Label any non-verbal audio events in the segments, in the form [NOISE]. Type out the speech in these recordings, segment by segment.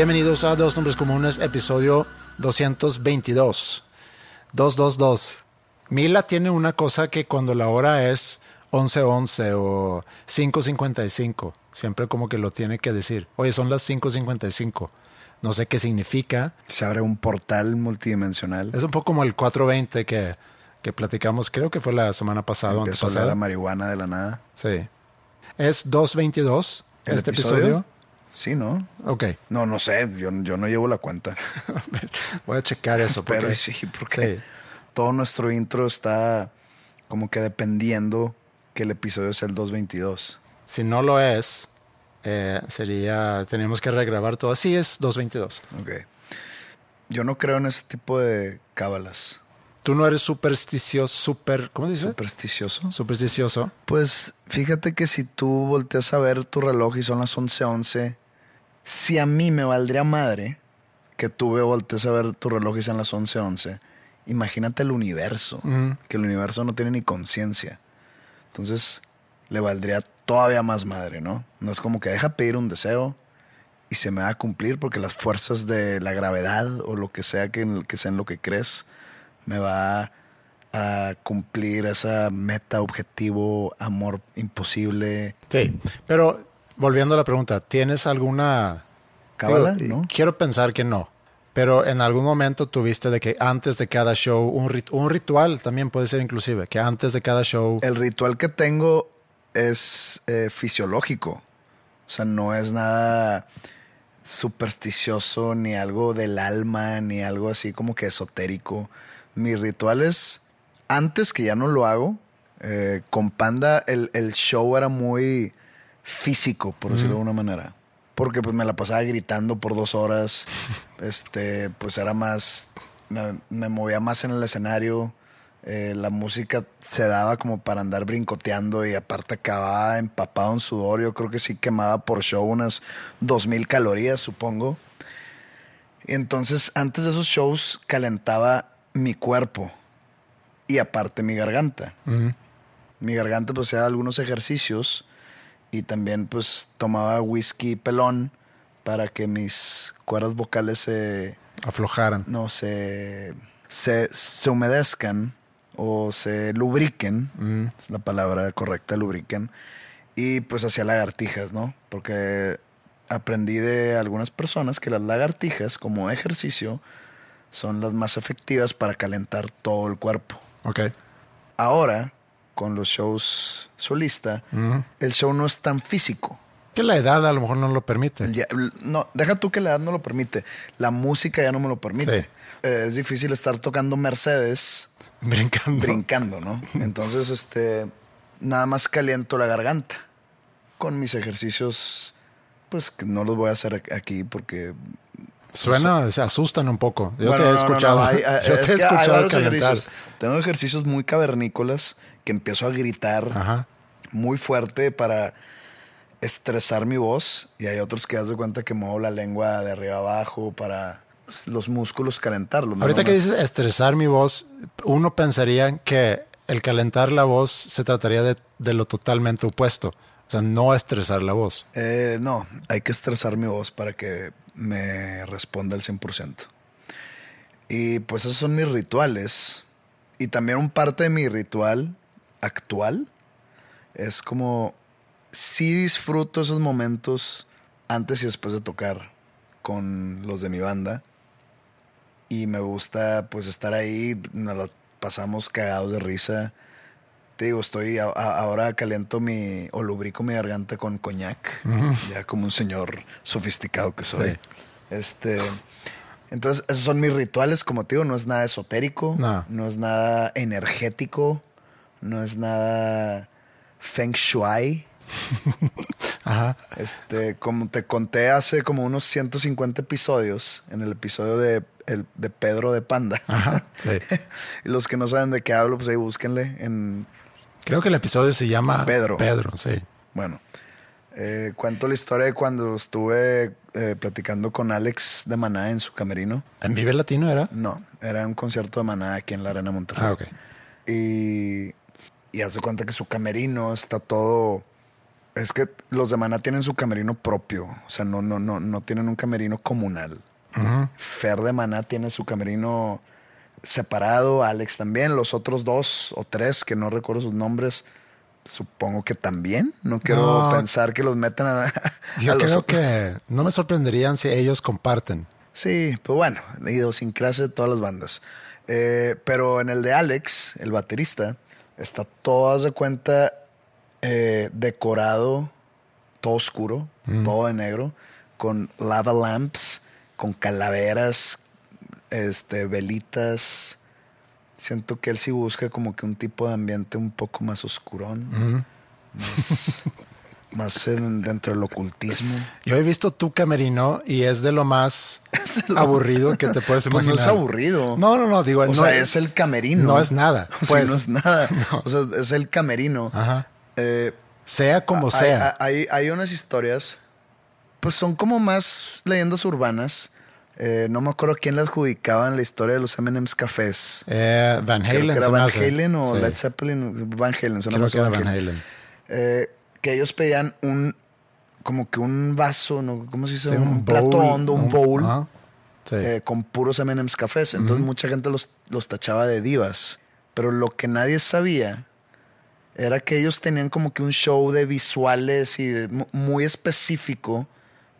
Bienvenidos a Dos Nombres Comunes, episodio 222. 222. Mila tiene una cosa que cuando la hora es 11:11 o 5:55, siempre como que lo tiene que decir. Oye, son las 5:55. No sé qué significa. Se abre un portal multidimensional. Es un poco como el 420 que, que platicamos, creo que fue la semana pasada. Empezó antepasada. la marihuana de la nada. Sí. Es 222 ¿El este episodio? episodio. Sí, ¿no? Ok. No, no sé. Yo, yo no llevo la cuenta. [LAUGHS] Voy a checar eso. [LAUGHS] Pero porque- sí, porque Sí. todo nuestro intro está como que dependiendo que el episodio sea el 222. Si no lo es, eh, sería, teníamos que regrabar todo. Así es 222. Ok. Yo no creo en ese tipo de cábalas. Tú no eres supersticioso, super, ¿cómo dice? Supersticioso. Supersticioso. Pues fíjate que si tú volteas a ver tu reloj y son las 11:11, si a mí me valdría madre que tú voltees a ver tu reloj y sean las 11:11, imagínate el universo, que el universo no tiene ni conciencia. Entonces le valdría todavía más madre, ¿no? No es como que deja pedir un deseo y se me va a cumplir porque las fuerzas de la gravedad o lo que sea que, que sea en lo que crees me va a cumplir esa meta, objetivo, amor imposible. Sí. Pero volviendo a la pregunta, ¿tienes alguna... ¿Cábala? Digo, ¿No? Quiero pensar que no. Pero en algún momento tuviste de que antes de cada show, un, rit- un ritual también puede ser inclusive, que antes de cada show... El ritual que tengo es eh, fisiológico. O sea, no es nada supersticioso, ni algo del alma, ni algo así como que esotérico. Mis rituales, antes que ya no lo hago, eh, con Panda el, el show era muy físico, por decirlo de alguna manera. Porque pues me la pasaba gritando por dos horas. [LAUGHS] este, pues era más. Me, me movía más en el escenario. Eh, la música se daba como para andar brincoteando y aparte acababa empapado en sudor. Yo creo que sí quemaba por show unas 2000 calorías, supongo. Y entonces, antes de esos shows, calentaba mi cuerpo y aparte mi garganta. Mi garganta, pues, hacía algunos ejercicios y también, pues, tomaba whisky pelón para que mis cuerdas vocales se, aflojaran. no se, se, se humedezcan o se lubriquen, es la palabra correcta, lubriquen, y pues hacía lagartijas, ¿no? Porque aprendí de algunas personas que las lagartijas como ejercicio son las más efectivas para calentar todo el cuerpo. Ok. Ahora, con los shows solista, el show no es tan físico. Que la edad a lo mejor no lo permite. Ya- no, deja tú que la edad no lo permite. La música ya no me lo permite. Sí. Eh, es difícil estar tocando Mercedes Brincando. brincando, ¿no? [LAUGHS] Entonces, este, nada más caliento la garganta con mis ejercicios, pues que no los voy a hacer aquí porque Suena, se asustan un poco. Yo Bueno, te he no, no, no, escuchado. hay- [LAUGHS] yo es te he escuchado calentar. Tengo ejercicios muy cavernícolas que empiezo a gritar Ajá. muy fuerte para estresar mi voz y hay otros que haz de cuenta que muevo la lengua de arriba abajo para los músculos calentarlos. Ahorita que dices estresar mi voz, uno pensaría que el calentar la voz se trataría de, de lo totalmente opuesto. O sea, no estresar la voz. Eh, no, hay que estresar mi voz para que me responda al 100%. Y pues esos son mis rituales. Y también un parte de mi ritual actual es como sí disfruto esos momentos antes y después de tocar con los de mi banda. Y me gusta pues estar ahí, nos la pasamos cagados de risa. Te digo, estoy a- a- ahora caliento mi o lubrico mi garganta con coñac, ya como un señor sofisticado que soy. Sí. Este, entonces esos son mis rituales, como te digo, no es nada esotérico, No. es nada energético, no es nada feng shui. [LAUGHS] Ajá. Este, como te conté hace como unos 150 episodios, en el episodio de, el- de Pedro de Panda. Ajá. Sí. [LAUGHS] los que no saben de qué hablo, pues ahí búsquenle en... Creo que el episodio se llama Pedro. Pedro, sí. Bueno, eh, cuento la historia de cuando estuve eh, platicando con Alex de Maná en su camerino. ¿En Vive Latino era? No, era un concierto de Maná aquí en la Arena Monterrey. Ah, ok. Y, y hace cuenta que su camerino está todo. Es que los de Maná tienen su camerino propio. O sea, no, no, no, no tienen un camerino comunal. Fer de Maná tiene su camerino separado, Alex también. Los otros dos o tres, que no recuerdo sus nombres, supongo que también. No quiero No. pensar que los metan a, [LAUGHS] Yo creo que no me sorprenderían si ellos comparten. Sí, pues bueno, la idiosincrasia de todas las bandas. Eh, pero en el de Alex, el baterista, está todo, haz de cuenta, eh, decorado, todo oscuro, todo de negro, con lava lamps, con calaveras, este, velitas. Siento que él sí busca como que un tipo de ambiente un poco más oscurón, más, [LAUGHS] más en- dentro del ocultismo. Yo he visto tu camerino y es de lo más [LAUGHS] aburrido que te puedes Pues imaginar. no es aburrido. No, no, no, digo, O no sea, es el camerino. No es nada. [LAUGHS] O sea, Pues, no es nada. No. O sea, es el camerino. Ajá. Eh, Sea como hay- sea. Hay, hay unas historias, pues son como más leyendas urbanas. Eh, no me acuerdo quién le adjudicaban la historia de los M&M's cafés. Eh, Van Halen. era Van. Halen o Sí. Led Zeppelin. Van Halen. Creo que era Van Halen. Eh, que ellos pedían un, como que un vaso, ¿no? ¿cómo se dice? Sí, un, plato bowl, hondo, un, bowl. Sí. eh, con puros M&M's cafés. Entonces mucha gente los, los tachaba de divas. Pero lo que nadie sabía era que ellos tenían como que un show de visuales y de- mu- muy específico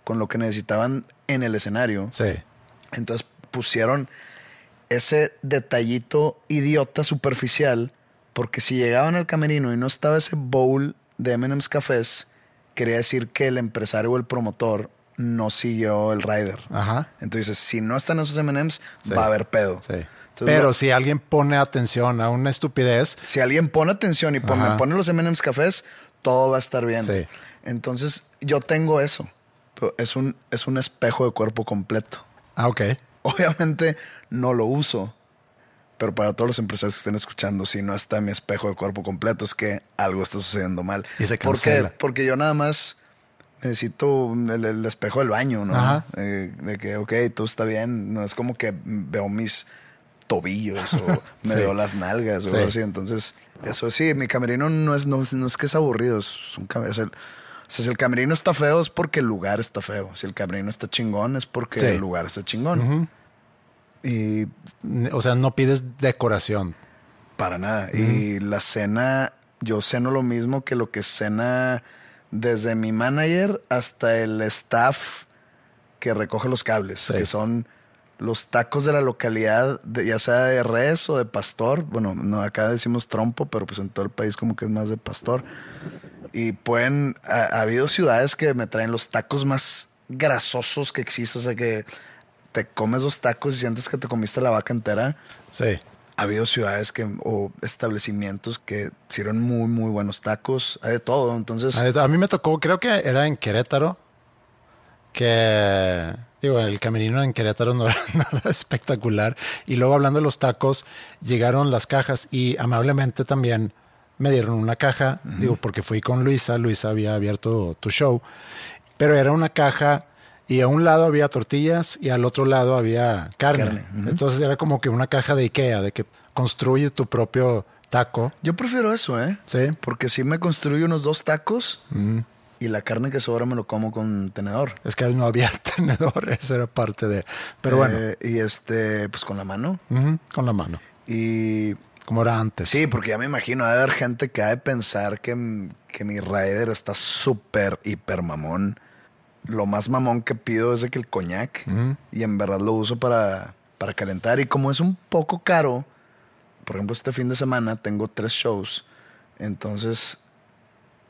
con lo que necesitaban en el escenario. sí. Entonces pusieron ese detallito idiota superficial porque si llegaban al camerino y no estaba ese bowl de M&M's cafés, quería decir que el empresario o el promotor no siguió el rider. Ajá. Entonces, si no están esos M&M's, Sí. va a haber pedo. Sí. Entonces, Pero lo- si alguien pone atención a una estupidez, si alguien pone atención y pone, pone los M&M's cafés, todo va a estar bien. Sí. Entonces, yo tengo eso. Pero es un, es un espejo de cuerpo completo. Ah, ok. [LAUGHS] Obviamente no lo uso. Pero para todos los empresarios que estén escuchando, si no está mi espejo de cuerpo completo, es que algo está sucediendo mal. Y se ¿Por qué? cancela. Porque yo nada más necesito el, el espejo del baño, ¿no? Ajá. Eh, de que, ok, todo está bien. No es como que veo mis tobillos o [LAUGHS] me Sí. veo las nalgas o Sí. algo así. Entonces, eso sí, mi camerino no es, no, es- no es que es aburrido, es un o sea, si el camerino está feo es porque el lugar está feo. Si el camerino está chingón es porque Sí. el lugar está chingón. Y O sea, no pides decoración. para nada. Y la cena, yo ceno lo mismo que lo que cena desde mi manager hasta el staff que recoge los cables, Sí. que son los tacos de la localidad, de- ya sea de res o de pastor. Bueno, no, acá decimos trompo, pero pues en todo el país como que es más de pastor. Y pueden, ha, ha habido ciudades que me traen los tacos más grasosos que existen, o sea que te comes los tacos y sientes que te comiste la vaca entera Sí. ha habido ciudades que o establecimientos que sirven muy muy buenos tacos, hay de todo, entonces A mí me tocó, creo que era en Querétaro, que, digo, el camerino en Querétaro no [LAUGHS] era nada espectacular. Y luego hablando de los tacos, llegaron las cajas y amablemente también me dieron una caja, digo, porque fui con Luisa, Luisa había abierto tu show, pero era una caja y a un lado había tortillas y al otro lado había carne. Entonces era como que una caja de Ikea, de que construye tu propio taco. Yo prefiero eso, ¿eh? Sí. Porque si me construyo unos dos tacos y la carne que sobra me lo como con tenedor. Es que no había [LAUGHS] tenedor, eso era parte de. Pero bueno, Eh, y este, pues con la mano. ujú, con la mano, Y como era antes. sí, porque ya me imagino, ha de haber gente que ha de pensar que, que mi Raider está súper, hiper mamón. Lo más mamón que pido es de que el coñac. Y en verdad lo uso para, para calentar. Y como es un poco caro, por ejemplo, este fin de semana tengo tres shows. Entonces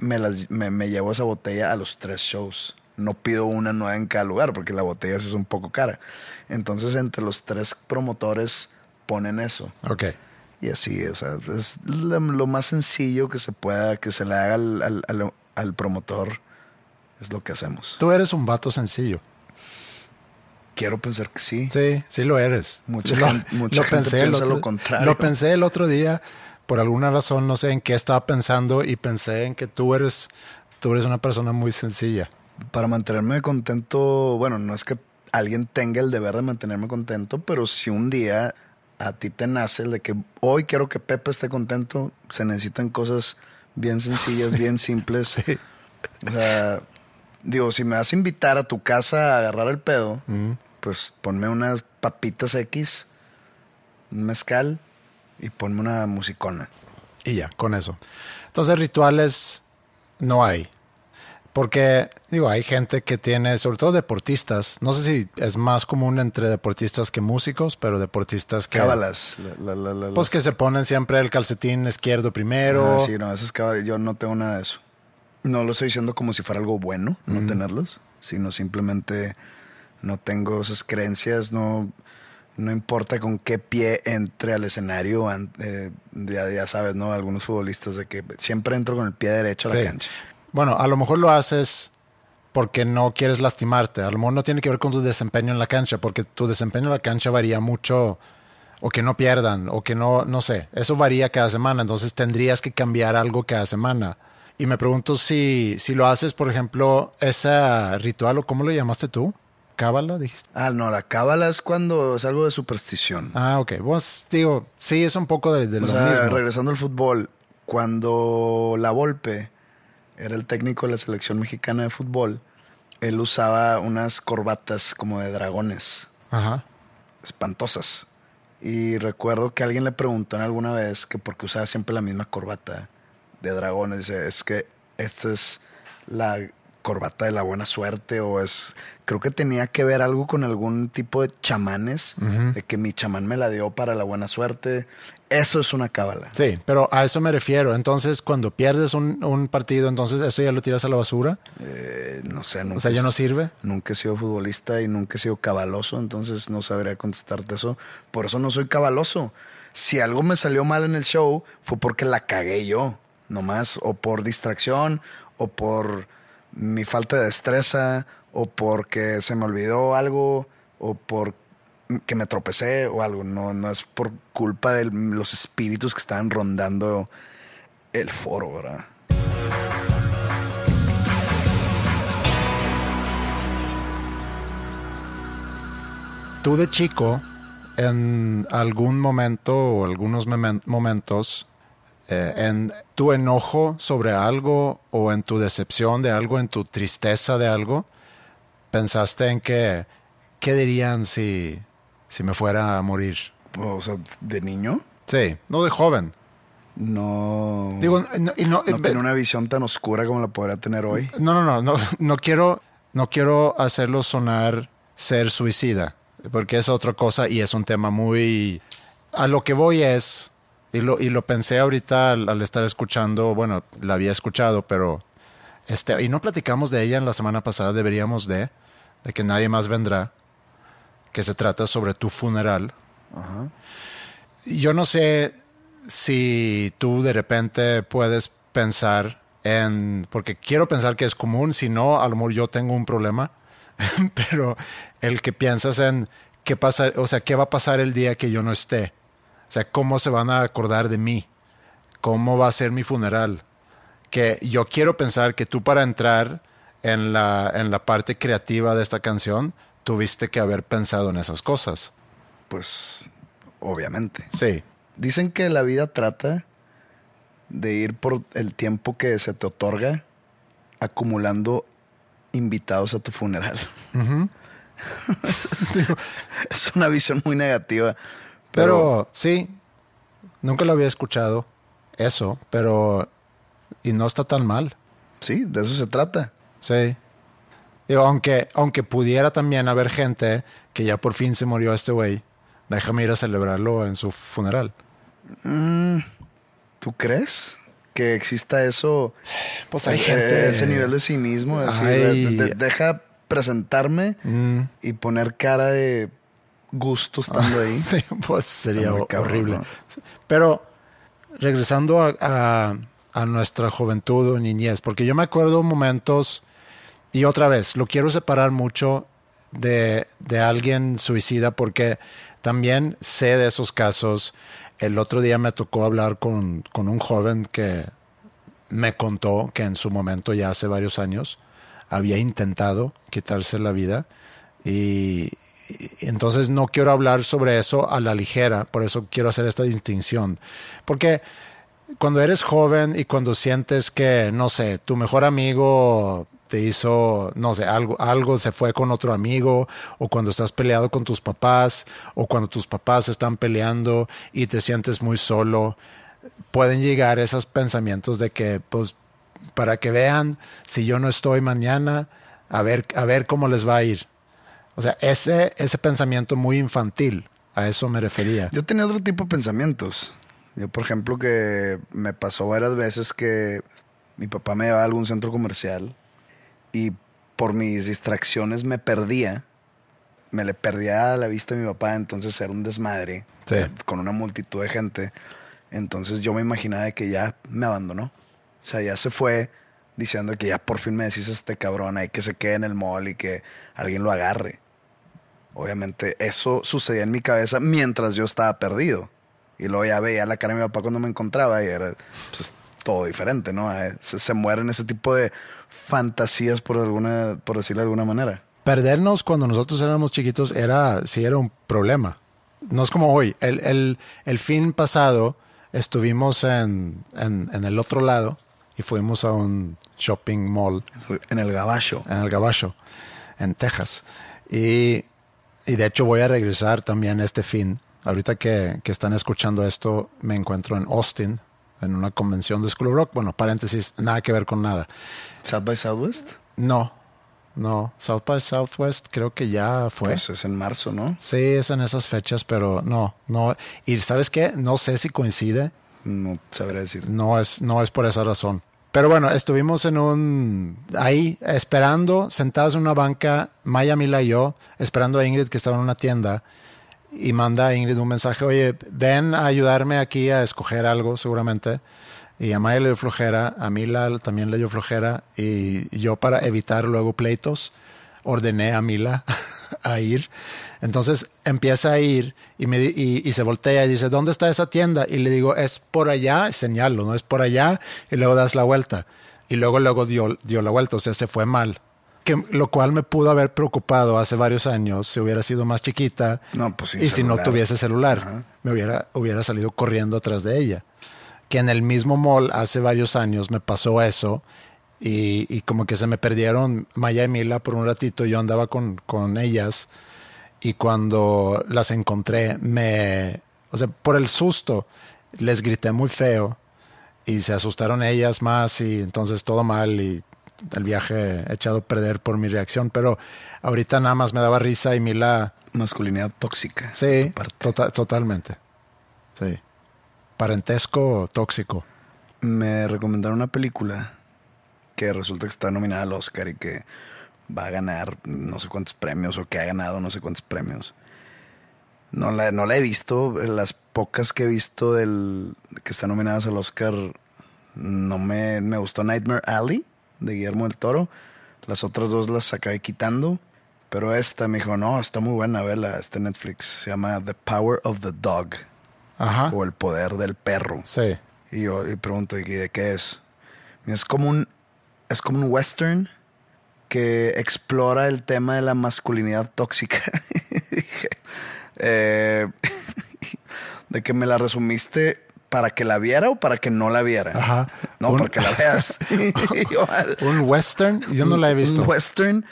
me, las, me, me llevo esa botella a los tres shows. No pido una nueva en cada lugar porque la botella es un poco cara. Entonces entre los tres promotores ponen eso. Ok. Y así, o sea, es lo, lo más sencillo que se pueda, que se le haga al, al- al- al promotor, es lo que hacemos. Tú eres un vato sencillo. Quiero pensar que sí. Sí, sí lo eres. Mucha lo, gente- mucha gente el piensa otro, lo contrario. Lo pensé el otro día, por alguna razón, no sé en qué estaba pensando y pensé en que tú eres, tú eres una persona muy sencilla. Para mantenerme contento, bueno, no es que alguien tenga el deber de mantenerme contento, pero si un día a ti te nace el de que hoy quiero que Pepe esté contento, se necesitan cosas bien sencillas, [LAUGHS] bien simples. O sea, digo, si me vas a invitar a tu casa a agarrar el pedo, pues ponme unas papitas X, un mezcal y ponme una musicona. Y ya, con eso. Entonces, rituales no hay. Porque, digo, hay gente que tiene, sobre todo deportistas, no sé si es más común entre deportistas que músicos, pero deportistas que... Cábalas. la- la- la- Pues que se ponen siempre el calcetín izquierdo primero. Ah, sí, no, esas cábalas, yo no tengo nada de eso. No lo estoy diciendo como si fuera algo bueno no tenerlos, sino simplemente no tengo esas creencias, no, no importa con qué pie entre al escenario, eh, ya, ya sabes, ¿no? Algunos futbolistas de que siempre entro con el pie derecho a la Sí. cancha. Bueno, a lo mejor lo haces porque no quieres lastimarte. A lo mejor no tiene que ver con tu desempeño en la cancha, porque tu desempeño en la cancha varía mucho. O que no pierdan, o que no, no sé. Eso varía cada semana. Entonces tendrías que cambiar algo cada semana. Y me pregunto si, si lo haces, por ejemplo, ese ritual, o cómo lo llamaste tú? ¿Cábala? Dijiste. Ah, no, la cábala es cuando es algo de superstición. Ah, ok. Pues digo, sí, es un poco de, de O lo sea, mismo. regresando al fútbol, cuando La Volpe era el técnico de la selección mexicana de fútbol, él usaba unas corbatas como de dragones, Ajá. espantosas. Y recuerdo que alguien le preguntó en alguna vez que por qué usaba siempre la misma corbata de dragones. Dice, es que esta es la corbata de la buena suerte o es... Creo que tenía que ver algo con algún tipo de chamanes, de que mi chamán me la dio para la buena suerte. Eso es una cábala. Sí, pero a eso me refiero. Entonces, cuando pierdes un, un partido, entonces eso ya lo tiras a la basura. Eh, no sé, nunca, O sea, ya no sirve. nunca he sido futbolista y nunca he sido cabaloso, entonces no sabría contestarte eso. Por eso no soy cabaloso. Si algo me salió mal en el show, fue porque la cagué yo, nomás, o por distracción, o por mi falta de destreza, o porque se me olvidó algo, o por que me tropecé o algo. No, no es por culpa de los espíritus que estaban rondando el foro, ¿verdad? Tú de chico, en algún momento o algunos momentos, eh, en tu enojo sobre algo o en tu decepción de algo, en tu tristeza de algo, pensaste en que, ¿qué dirían si, si me fuera a morir? O sea, de niño. Sí, no de joven. No. Digo, no, y no, no tiene una visión tan oscura como la podría tener hoy. No, no, no, no, no quiero, no quiero hacerlo sonar ser suicida, porque es otra cosa y es un tema muy... A lo que voy es, y lo, y lo pensé ahorita al, al estar escuchando, bueno, la había escuchado, pero... Este, y no platicamos de ella en la semana pasada, deberíamos de, de que nadie más vendrá, que se trata sobre tu funeral. Yo no sé si tú de repente puedes pensar en, porque quiero pensar que es común, si no, a lo mejor yo tengo un problema, [LAUGHS] pero el que piensas en qué pasa, o sea, qué va a pasar el día que yo no esté, o sea, cómo se van a acordar de mí, cómo va a ser mi funeral, que yo quiero pensar que tú para entrar en la, en la parte creativa de esta canción, tuviste que haber pensado en esas cosas. Pues, obviamente. Sí, Dicen que la vida trata de ir por el tiempo que se te otorga acumulando invitados a tu funeral. [LAUGHS] es una visión muy negativa. Pero, sí, nunca lo había escuchado eso, pero y no está tan mal. Sí, de eso se trata. Sí. Digo, aunque, aunque pudiera también haber gente que ya por fin se murió este güey, déjame ir a celebrarlo en su funeral. Mm, ¿Tú crees que exista eso? Pues hay gente- Ese nivel de cinismo. Así, Ay. de- de- deja presentarme Mm. y poner cara de gusto estando ahí. [LAUGHS] Sí, pues sería cabrón, horrible. ¿no? Pero regresando a, a- a nuestra juventud o niñez, porque yo me acuerdo momentos, y otra vez, lo quiero separar mucho de, de alguien suicida, porque también sé de esos casos. El otro día me tocó hablar con, con un joven que me contó que en su momento, ya hace varios años, había intentado quitarse la vida y entonces no quiero hablar sobre eso a la ligera, por eso quiero hacer esta distinción. Porque cuando eres joven y cuando sientes que, no sé, tu mejor amigo te hizo, no sé, algo, algo se fue con otro amigo, o cuando estás peleado con tus papás, o cuando tus papás están peleando y te sientes muy solo, pueden llegar esos pensamientos de que, pues, para que vean si yo no estoy mañana, a ver, a ver cómo les va a ir. O sea, ese, ese pensamiento muy infantil, a eso me refería. Yo tenía otro tipo de pensamientos. Yo, por ejemplo, que me pasó varias veces que mi papá me llevaba a algún centro comercial y por mis distracciones me perdía. Me le perdía a la vista a mi papá, entonces era un desmadre Sí. con una multitud de gente. Entonces yo me imaginaba de que ya me abandonó. O sea, ya se fue diciendo que ya por fin me decís este cabrón ahí que se quede en el mall y que alguien lo agarre. Obviamente eso sucedía en mi cabeza mientras yo estaba perdido. Y luego ya veía la cara de mi papá cuando me encontraba y era pues, todo diferente, ¿no? Eh, Se, se mueren ese tipo de fantasías por alguna, por decirlo de alguna manera. Perdernos cuando nosotros éramos chiquitos era, sí era un problema. No es como hoy. El, el, el fin pasado estuvimos en, en, en el otro lado y fuimos a un shopping mall En el gabacho. en el Gabacho, en Texas. Y, y de hecho voy a regresar también este fin. Ahorita que, que están escuchando esto, me encuentro en Austin, en una convención de School of Rock. Bueno, paréntesis, nada que ver con nada. South by Southwest. No, no. South by Southwest creo que ya fue. Pues es en marzo, ¿no? sí, es en esas fechas, pero no, no. Y ¿sabes qué? No sé si coincide. No sabré decir. No es, no es por esa razón. Pero bueno, estuvimos en un ahí esperando, sentados en una banca, Maya, Mila y yo, esperando a Ingrid que estaba en una tienda y manda a Ingrid un mensaje, oye, ven a ayudarme aquí a escoger algo seguramente. Y a Maya le dio flojera, a Mila también le dio flojera y yo para evitar luego pleitos ordené a Mila [LAUGHS] a ir. Entonces empieza a ir y, me, y, y se voltea y dice, ¿dónde está esa tienda? Y le digo, es por allá, señalo, ¿no? Es por allá y luego das la vuelta. Y luego, luego dio, dio la vuelta, o sea, se fue mal. Que, lo cual me pudo haber preocupado hace varios años si hubiera sido más chiquita No, pues y si no tuviese celular. Ajá. Me hubiera, hubiera salido corriendo atrás de ella. Que en el mismo mall hace varios años me pasó eso y, y como que se me perdieron Maya y Mila por un ratito. Yo andaba con, con ellas y cuando las encontré, me, o sea, por el susto, les grité muy feo y se asustaron ellas más y entonces todo mal y el viaje echado a perder por mi reacción. Pero ahorita nada más me daba risa y Mila, Masculinidad tóxica. sí, tota- totalmente. Sí. Parentesco tóxico. Me recomendaron una película que resulta que está nominada al Oscar y que va a ganar no sé cuántos premios o que ha ganado no sé cuántos premios. No la, no la he visto. Las pocas que he visto del que están nominadas al Oscar no me, me gustó Nightmare Alley de Guillermo del Toro. Las otras dos las acabé quitando. Pero esta me dijo, no, está muy buena, vela, está en Netflix. Se llama The Power of the Dog Ajá. o El Poder del Perro. Sí. Y yo y pregunto, ¿y de qué es? Es como un es como un western que explora el tema de la masculinidad tóxica. [LAUGHS] Dije, eh, [LAUGHS] de que me la resumiste ¿Para que la viera o para que no la viera? Ajá. No, Un- para que la veas. [LAUGHS] Un western, yo no la he visto. Un western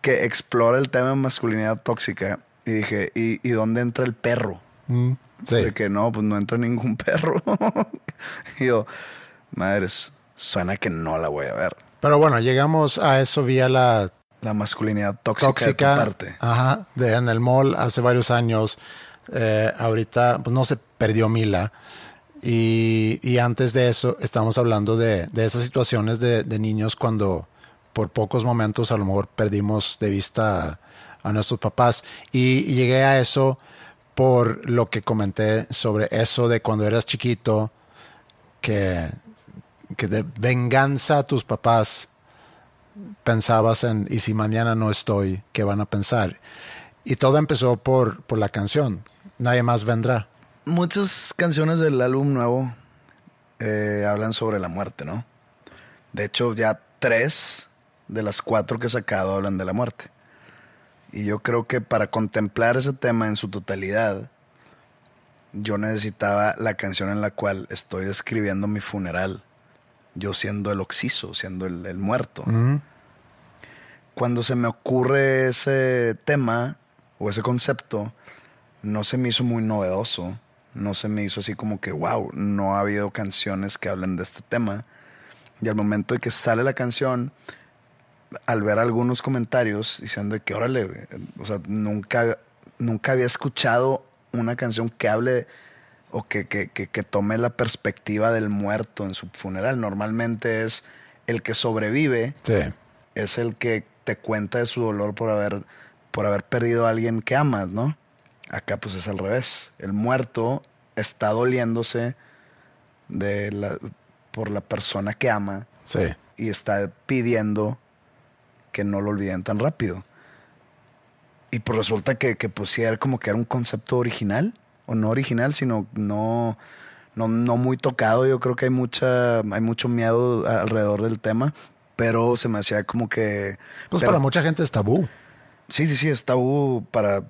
que explora el tema de masculinidad tóxica. Y dije, ¿y, y dónde entra el perro? Mm, sí. De que no, pues no entra ningún perro. y yo, madres, suena que no la voy a ver. Pero bueno, llegamos a eso vía la La masculinidad tóxica, tóxica de tu parte. Ajá, de en el mall hace varios años. Eh, ahorita pues no se perdió Mila. Y, y antes de eso estamos hablando de, de esas situaciones de, de niños cuando por pocos momentos a lo mejor perdimos de vista a, a nuestros papás. Y, y llegué a eso por lo que comenté sobre eso de cuando eras chiquito, que, que de venganza a tus papás pensabas en, y si mañana no estoy, ¿qué van a pensar? Y todo empezó por, por la canción, Nadie más vendrá. Muchas canciones del álbum nuevo eh, hablan sobre la muerte, ¿no? De hecho, ya tres de las cuatro que he sacado hablan de la muerte. Y yo creo que para contemplar ese tema en su totalidad, yo necesitaba la canción en la cual estoy describiendo mi funeral. Yo siendo el oxiso, siendo el, el muerto. Cuando se me ocurre ese tema o ese concepto, no se me hizo muy novedoso. No se me hizo así como que, wow, no ha habido canciones que hablen de este tema. Y al momento de que sale la canción, al ver algunos comentarios diciendo que, órale, o sea, nunca, nunca había escuchado una canción que hable o que, que, que, que tome la perspectiva del muerto en su funeral. Normalmente es el que sobrevive, Sí, es el que te cuenta de su dolor por haber, por haber perdido a alguien que amas, ¿no? Acá pues es al revés. El muerto está doliéndose de la, por la persona que ama sí. y está pidiendo que no lo olviden tan rápido. Y pues resulta que, que pues sí era como que era un concepto original, o no original, sino no, no, no muy tocado. Yo creo que hay mucha, hay mucho miedo alrededor del tema, pero se me hacía como que. Pues pero- para mucha gente es tabú. Sí, sí, sí, es tabú para,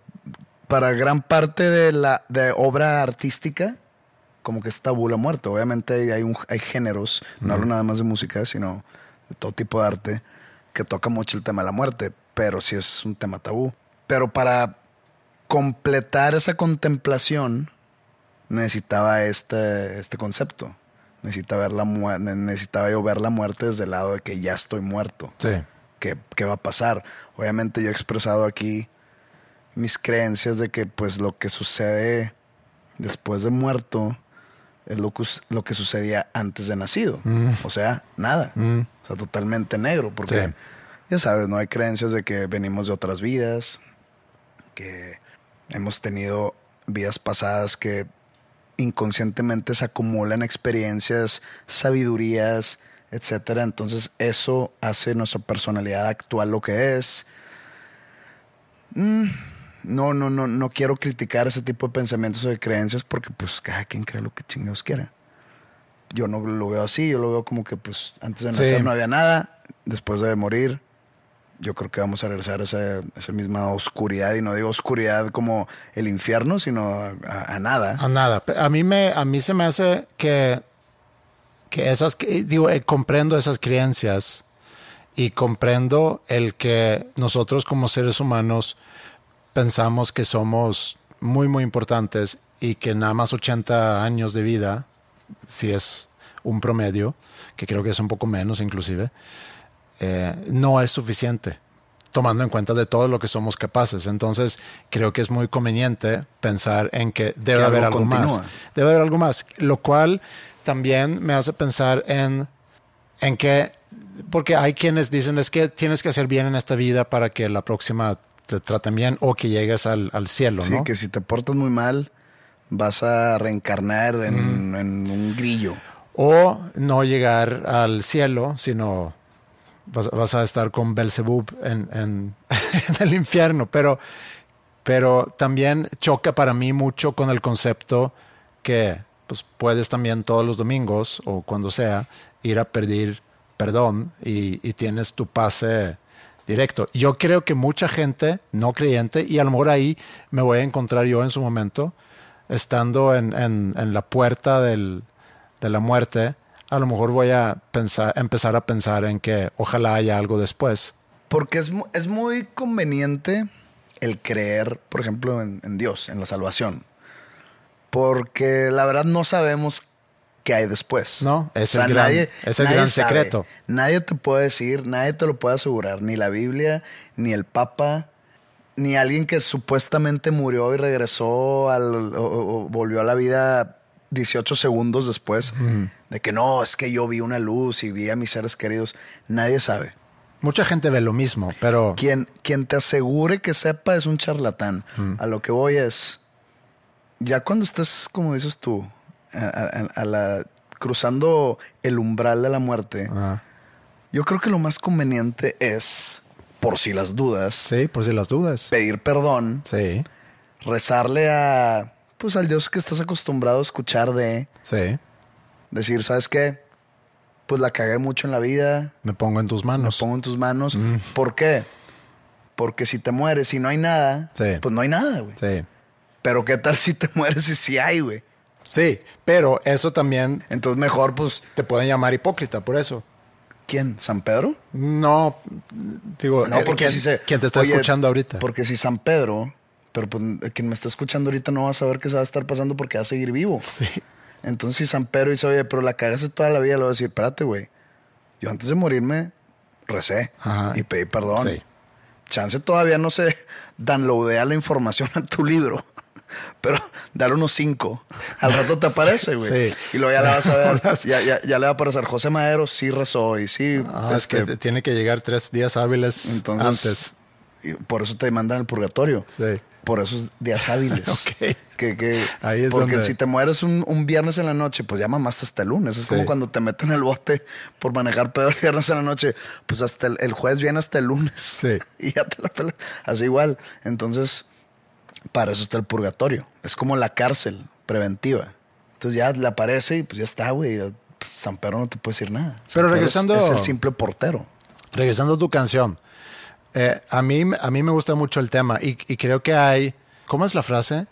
para gran parte de la de obra artística, como que es tabú la muerte. Obviamente hay, un, hay géneros, no hablo nada más de música, sino de todo tipo de arte, que toca mucho el tema de la muerte, pero sí es un tema tabú. Pero para completar esa contemplación, necesitaba este, este concepto. Necesitaba, ver la necesitaba yo ver la muerte desde el lado de que ya estoy muerto Sí, qué, qué va a pasar. Obviamente yo he expresado aquí mis creencias de que pues lo que sucede después de muerto es lo que, us- lo que sucedía antes de nacido. O sea, nada. O sea, totalmente negro. Porque Sí. ya sabes, no hay creencias de que venimos de otras vidas, que hemos tenido vidas pasadas que inconscientemente se acumulan experiencias, sabidurías, etcétera. Entonces, eso hace nuestra personalidad actual lo que es. Mm, no, no, no, no quiero criticar ese tipo de pensamientos o de creencias porque, pues, cada quien cree lo que chingados quiera. Yo no lo veo así, yo lo veo como que, pues, antes de Sí. nacer no había nada, después de morir, yo creo que vamos a regresar a esa, misma oscuridad, y no digo oscuridad como el infierno, sino a, nada. a nada. A mí, me, a mí se me hace que, que esas, digo, eh, comprendo esas creencias y comprendo el que nosotros como seres humanos pensamos que somos muy, muy importantes y que nada más 80 años de vida, si es un promedio, que creo que es un poco menos inclusive, eh, no es suficiente, tomando en cuenta de todo lo que somos capaces. Entonces, creo que es muy conveniente pensar en que debe Que haber algo algo más. Debe haber algo más, lo cual también me hace pensar en, en que, porque hay quienes dicen es que tienes que hacer bien en esta vida para que la próxima te traten bien o que llegues al, al cielo, Sí, ¿no? que si te portas muy mal, vas a reencarnar en, en un grillo. O no llegar al cielo, sino vas, a estar con Belzebub [LAUGHS] en, el infierno. Pero, pero también choca para mí mucho con el concepto que pues, puedes también todos los domingos o cuando sea ir a pedir perdón y, y tienes tu pase directo. Yo creo que mucha gente no creyente, y a lo mejor ahí me voy a encontrar yo en su momento, estando en, en- en la puerta del- de la muerte, a lo mejor voy a pensar, empezar a pensar en que ojalá haya algo después. Porque es, es muy conveniente el creer, por ejemplo, en, en Dios, en la salvación. Porque la verdad no sabemos qué hay después. No, es el gran- es el gran sabe. secreto. Nadie te puede decir, nadie te lo puede asegurar, ni la Biblia, ni el Papa, ni alguien que supuestamente murió y regresó al, o- o- o volvió a la vida 18 segundos después. De que no, es que yo vi una luz y vi a mis seres queridos. Nadie sabe. Mucha gente ve lo mismo, pero Quien, quien te asegure que sepa es un charlatán. Mm. A lo que voy es, ya cuando estés, como dices tú, a, a- a la, cruzando el umbral de la muerte, ah, yo creo que lo más conveniente es, por si las dudas, sí, por si las dudas. pedir perdón, Sí, rezarle a, pues al Dios que estás acostumbrado a escuchar de, sí, decir, ¿sabes qué? Pues la cagué mucho en la vida, me pongo en tus me manos. pongo en tus manos. Mm. ¿Por qué? Porque si te mueres y no hay nada, Sí. pues no hay nada, güey. Sí, Pero qué tal si te [LAUGHS] mueres y sí hay, güey. sí, pero eso también Entonces mejor, pues, te pueden llamar hipócrita por eso. ¿quién? ¿San Pedro? No, digo, No, eh, porque ¿quién, si se... quién te está Oye, escuchando ahorita? Porque si San Pedro, pero pues quien me está escuchando ahorita no va a saber qué se va a estar pasando porque va a seguir vivo. Sí, Entonces si San Pedro dice, oye, pero la cagaste toda la vida, le voy a decir, espérate, güey. Yo antes de morirme recé Ajá. y pedí perdón. Sí. Chance todavía no se downloadea la información a tu libro. [LAUGHS] Pero dale unos cinco. Al rato te aparece, güey. Sí. Y luego ya le vas a ver. [LAUGHS] Ya, ya, ya le va a aparecer. José Madero sí rezó y sí. Ah, es que este, te- tiene que llegar tres días hábiles entonces, antes. Por eso te mandan al purgatorio. Sí. Por esos días hábiles. [LAUGHS] Ok. Que, que, Ahí es porque donde- si te mueres un, un viernes en la noche, pues ya mamaste hasta el lunes. Es Sí. como cuando te meten el bote por manejar pedo el viernes en la noche. Pues hasta el, el jueves viene hasta el lunes. Sí. [LAUGHS] Y ya te la pela. Así igual. Entonces, para eso está el purgatorio. Es como la cárcel preventiva. Entonces ya le aparece y pues ya está, güey. San Pedro no te puede decir nada. San Pero Pedro es- regresando- Es, el simple portero. Regresando a tu canción, eh, a, mí, a mí me gusta mucho el tema y, y creo que hay, ¿cómo es la frase?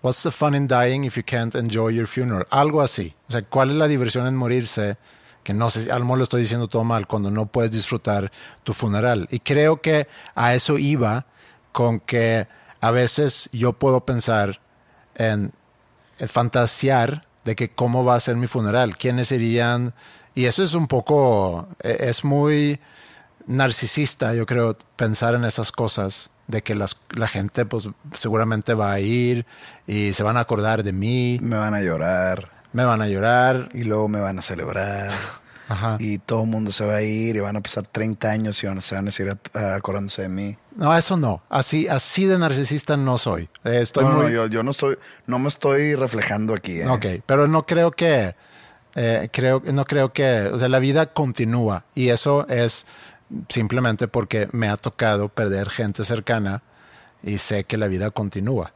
What's the fun in dying if you can't enjoy your funeral? Algo así. O sea, ¿cuál es la diversión en morirse? Que no sé, a lo mejor lo estoy diciendo todo mal, cuando no puedes disfrutar tu funeral. Y creo que a eso iba con que a veces yo puedo pensar en, en fantasear de que cómo va a ser mi funeral, quiénes irían. Y eso es un poco, eh, es muy narcisista, yo creo, pensar en esas cosas, de que las, la gente pues seguramente va a ir y se van a acordar de mí, Me van a llorar. me van a llorar. y luego me van a celebrar. [LAUGHS] Ajá. Y todo el mundo se va a ir y van a pasar 30 años y van se van a seguir acordándose de mí. No, eso no. Así, así de narcisista no soy. Eh, Estoy no, yo, yo no estoy, no me estoy reflejando aquí. ¿eh? Ok, pero no creo que, eh, creo, no creo que, o sea, la vida continúa y eso es simplemente porque me ha tocado perder gente cercana y sé que la vida continúa.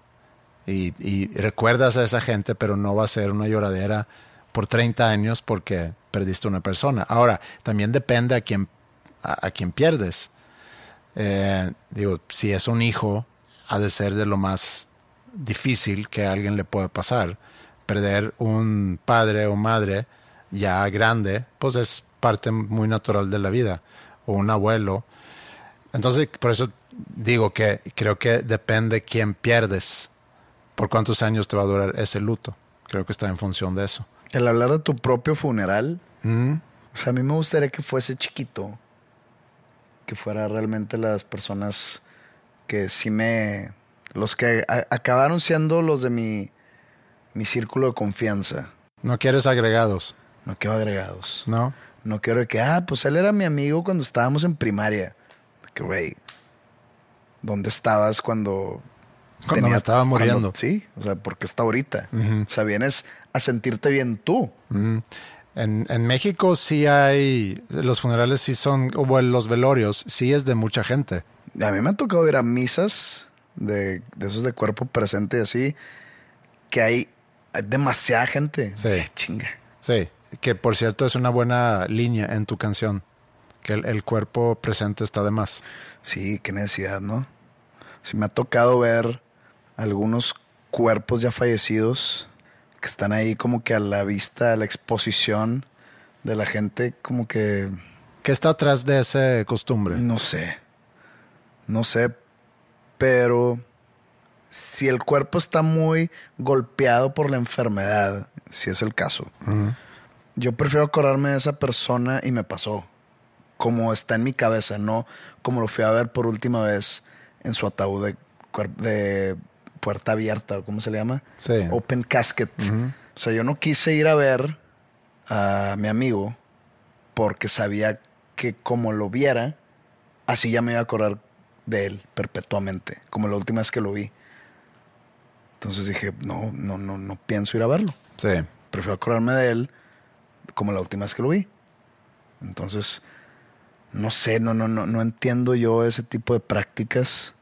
Y, recuerdas a esa gente, pero no va a ser una lloradera por 30 años porque perdiste una persona. Ahora, también depende a quién, a quién pierdes. Eh, digo, si es un hijo, ha de ser de lo más difícil que a alguien le pueda pasar. Perder un padre o madre ya grande, pues es parte muy natural de la vida. O un abuelo. Entonces, por eso digo que creo que depende quién pierdes, por cuántos años te va a durar ese luto. Creo que está en función de eso. El hablar de tu propio funeral, Mm, o sea, a mí me gustaría que fuese chiquito. Que fuera realmente las personas que sí me... Los que acabaron siendo los de mi, mi círculo de confianza. No quieres agregados, No quiero agregados. ¿no? No quiero que, ah, pues él era mi amigo cuando estábamos en primaria. Que, güey, ¿dónde estabas cuando... Cuando me estaba cuando- muriendo. sí, o sea, porque está ahorita. O sea, vienes a sentirte bien tú. En, en México sí hay, los funerales sí son, o los velorios, sí es de mucha gente. A mí me ha tocado ir a misas de, de esos de cuerpo presente y así, que hay, hay demasiada gente. Sí. Chinga. Sí, que por cierto es una buena línea en tu canción, que el, el cuerpo presente está de más. Sí, qué necesidad, ¿no? Sí, me ha tocado ver algunos cuerpos ya fallecidos que están ahí como que a la vista, a la exposición de la gente, como que ¿Qué está atrás de esa costumbre? no sé, no sé, pero si el cuerpo está muy golpeado por la enfermedad, si es el caso, yo prefiero acordarme de esa persona y me pasó, como está en mi cabeza, no como lo fui a ver por última vez en su ataúd de, puerta abierta, o ¿cómo se le llama? Sí. Open casket. O sea, yo no quise ir a ver a mi amigo porque sabía que como lo viera, así ya me iba a acordar de él perpetuamente, como la última vez que lo vi. Entonces dije, no, no, no, no pienso ir a verlo. Sí. Prefiero acordarme de él como la última vez que lo vi. Entonces, no sé, no, no, no, no entiendo yo ese tipo de prácticas.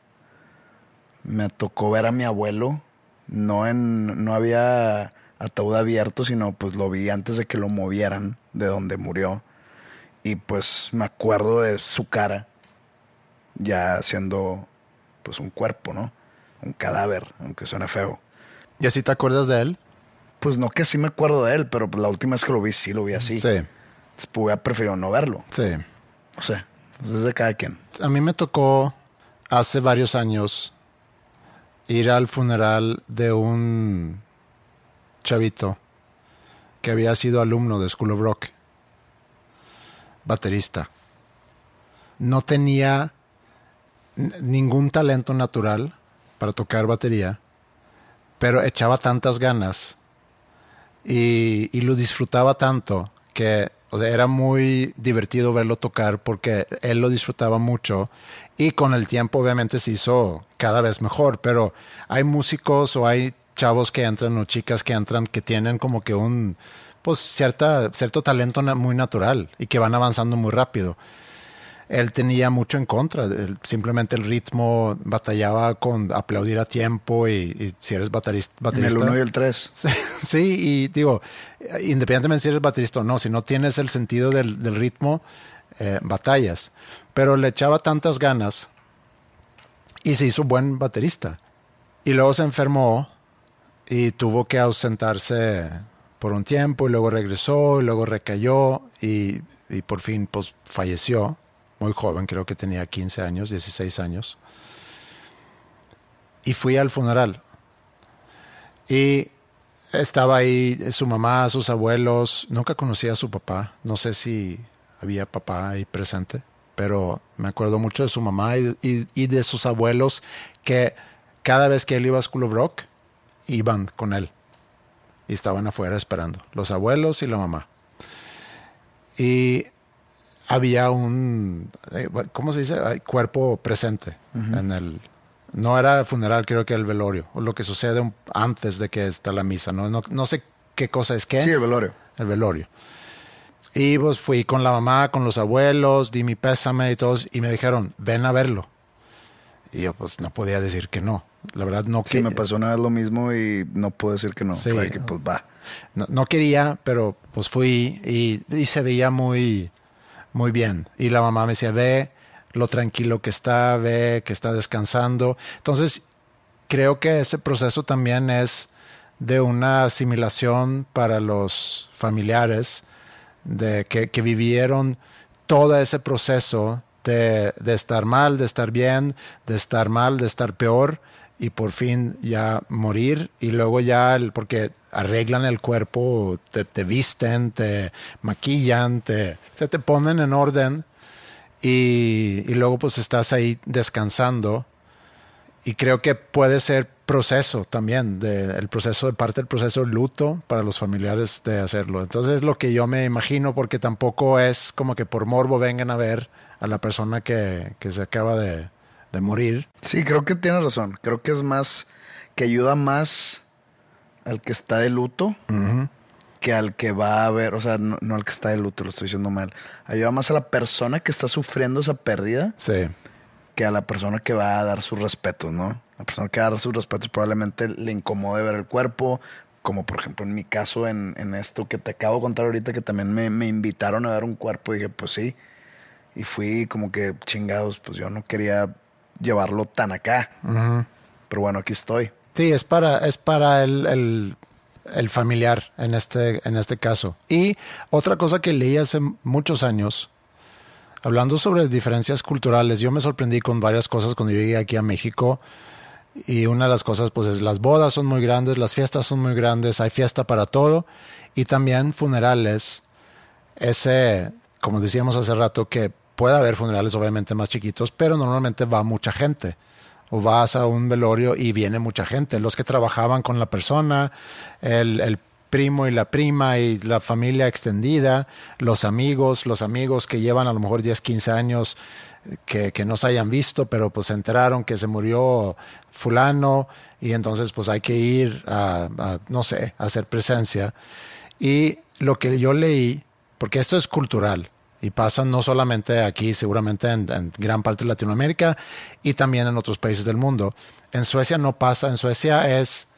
Me tocó ver a mi abuelo. No en, no había ataúd abierto, sino pues lo vi antes de que lo movieran de donde murió. Y pues me acuerdo de su cara, ya siendo pues un cuerpo, ¿no? Un cadáver, aunque suene feo. ¿Y así te acuerdas de él? Pues no que sí me acuerdo de él, pero pues, la última vez que lo vi sí lo vi así. Sí. Entonces, pues, hubiera preferido no verlo. Sí. O sea, pues, es de cada quien. A mí me tocó hace varios años ir al funeral de un chavito que había sido alumno de School of Rock, baterista. No tenía ningún talento natural para tocar batería, pero echaba tantas ganas y, lo disfrutaba tanto que era muy divertido verlo tocar porque él lo disfrutaba mucho y con el tiempo obviamente se hizo cada vez mejor, pero hay músicos o hay chavos que entran o chicas que entran que tienen como que un pues cierta, cierto talento muy natural y que van avanzando muy rápido él tenía mucho en contra. Él- simplemente el ritmo batallaba con aplaudir a tiempo y, y si eres baterista, En el baterista 1 y el 3. [LAUGHS] Sí, sí, y digo, independientemente si eres baterista o no, si no tienes el sentido del, del ritmo, eh, batallas. Pero le echaba tantas ganas y se hizo buen baterista. Y luego se enfermó y tuvo que ausentarse por un tiempo y luego regresó y luego recayó y, y por fin pues falleció. Muy joven, creo que tenía 15 años, 16 años. Y fui al funeral. Y estaba ahí su mamá, sus abuelos. Nunca conocí a su papá. No sé si había papá ahí presente, pero me acuerdo mucho de su mamá y, de sus abuelos que cada vez que él iba a School of Rock, iban con él. Y estaban afuera esperando. Los abuelos y la mamá. Y había un, eh, ¿cómo se dice? Cuerpo presente en el... No era funeral, creo que el velorio, o lo que sucede antes de que está la misa, ¿no? No, no sé qué cosa es qué. Sí, el velorio. el velorio. Y pues fui con la mamá, con los abuelos, di mi pésame y todos, y me dijeron, ven a verlo. Y yo pues no podía decir que no. La verdad no, Sí, que- me pasó una vez lo mismo y no puedo decir que no. Sí. Fue que pues va. no, no quería, pero pues fui y, y se veía muy, muy bien. Y la mamá me decía, ve lo tranquilo que está, ve que está descansando. Entonces, creo que ese proceso también es de una asimilación para los familiares de que, vivieron todo ese proceso de, de estar mal, de estar bien, de estar mal, de estar peor y por fin ya morir y luego ya, el- porque arreglan el cuerpo, te, te visten, te maquillan, te, se te ponen en orden y, y luego pues estás ahí descansando y creo que puede ser proceso también, de, el proceso de parte del proceso de luto para los familiares de hacerlo. Entonces es lo que yo me imagino porque tampoco es como que por morbo vengan a ver a la persona que, que se acaba de, de morir. Sí, creo que tienes razón. Creo que es más, que ayuda más al que está de luto que al que va a ver, o sea, no, no al que está de luto, lo estoy diciendo mal. Ayuda más a la persona que está sufriendo esa pérdida Sí, que a la persona que va a dar sus respetos, ¿no? La persona que va a dar sus respetos probablemente le incomode ver el cuerpo, como por ejemplo en mi caso, en, en esto que te acabo de contar ahorita, que también me, me invitaron a ver un cuerpo y dije, pues sí. Y fui como que chingados, pues yo no quería llevarlo tan acá. Pero bueno, aquí estoy. Sí, es para, es para el, el- el familiar en este, en este caso. Y otra cosa que leí hace muchos años, hablando sobre diferencias culturales, yo me sorprendí con varias cosas cuando llegué aquí a México. Y una de las cosas, pues, es las bodas son muy grandes, las fiestas son muy grandes, hay fiesta para todo. Y también funerales, ese, como decíamos hace rato, que puede haber funerales obviamente más chiquitos, pero normalmente va mucha gente. O vas a un velorio y viene mucha gente. Los que trabajaban con la persona, el, primo y la prima y la familia extendida, los amigos, los amigos que llevan a lo mejor 10, 15 años que, que no se hayan visto, pero pues se enteraron que se murió fulano y entonces pues hay que ir no sé, a hacer presencia. Y lo que yo leí, porque esto es cultural y pasa no solamente aquí, seguramente en, en, gran parte de Latinoamérica y también en otros países del mundo. En Suecia no pasa, en Suecia es,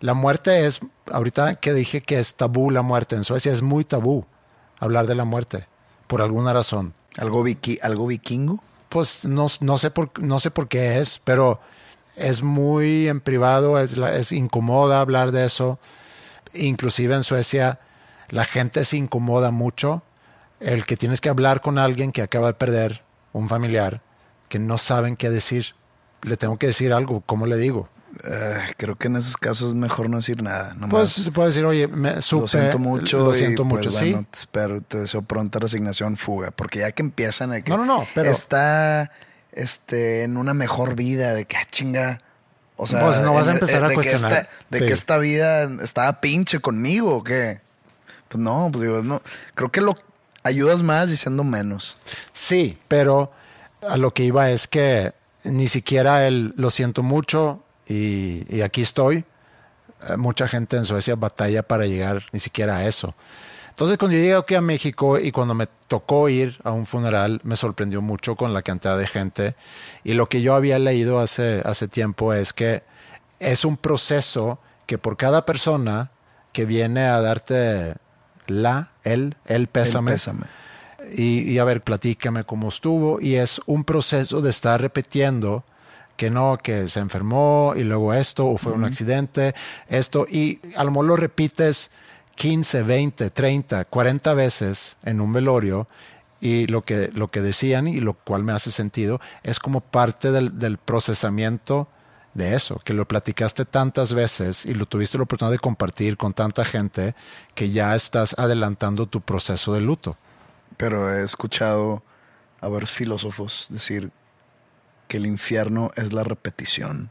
la muerte es, ahorita que dije que es tabú la muerte, en Suecia es muy tabú hablar de la muerte, por alguna razón. ¿Algo, viki, algo vikingo? Pues no, no, sé por, no sé por qué es, pero es muy en privado, es, es incomoda hablar de eso. Inclusive en Suecia la gente se incomoda mucho. El que tienes que hablar con alguien que acaba de perder un familiar, que no saben qué decir. Le tengo que decir algo, ¿cómo le digo? Uh, creo que en esos casos es mejor no decir nada. Nomás pues se puede decir, oye, me supe, lo siento mucho. Lo siento y, mucho, pues, sí. Bueno, te espero, te deseo pronta resignación, fuga. Porque ya que empiezan a que no, no, no, pero está este, en una mejor vida, de que ah, chinga. O sea, pues no vas a empezar de a cuestionar. Que esta, de sí. que esta vida estaba pinche conmigo o qué. Pues no, pues digo, no. Creo que lo ayudas más diciendo menos. Sí, pero a lo que iba es que ni siquiera el lo siento mucho y, aquí estoy. Eh, Mucha gente en Suecia batalla para llegar ni siquiera a eso. Entonces, cuando yo llegué aquí a México y cuando me tocó ir a un funeral, me sorprendió mucho con la cantidad de gente. Y lo que yo había leído hace, hace tiempo es que es un proceso que por cada persona que viene a darte la, el, el pésame, El pésame. Y, y, a ver, platícame cómo estuvo. Y es un proceso de estar repitiendo que no, que se enfermó y luego esto, o fue uh -huh. un accidente, esto, y a lo mejor lo repites 15, 20, 30, 40 veces en un velorio y lo que, lo que decían y lo cual me hace sentido es como parte del, del procesamiento de eso, que lo platicaste tantas veces y lo tuviste la oportunidad de compartir con tanta gente que ya estás adelantando tu proceso de luto. Pero he escuchado a varios filósofos decir que el infierno es la repetición.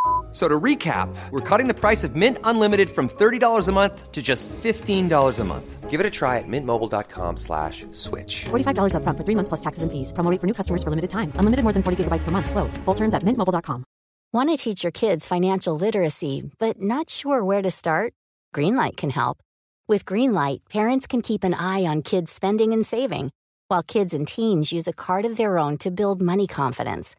So to recap, we're cutting the price of Mint Unlimited from $30 a month to just $15 a month. Give it a try at mintmobile.com slash switch. $45 up front for three months plus taxes and fees. Promo for new customers for limited time. Unlimited more than 40 gigabytes per month. Slows. Full terms at mintmobile.com. Want to teach your kids financial literacy, but not sure where to start? Greenlight can help. With Greenlight, parents can keep an eye on kids' spending and saving, while kids and teens use a card of their own to build money confidence.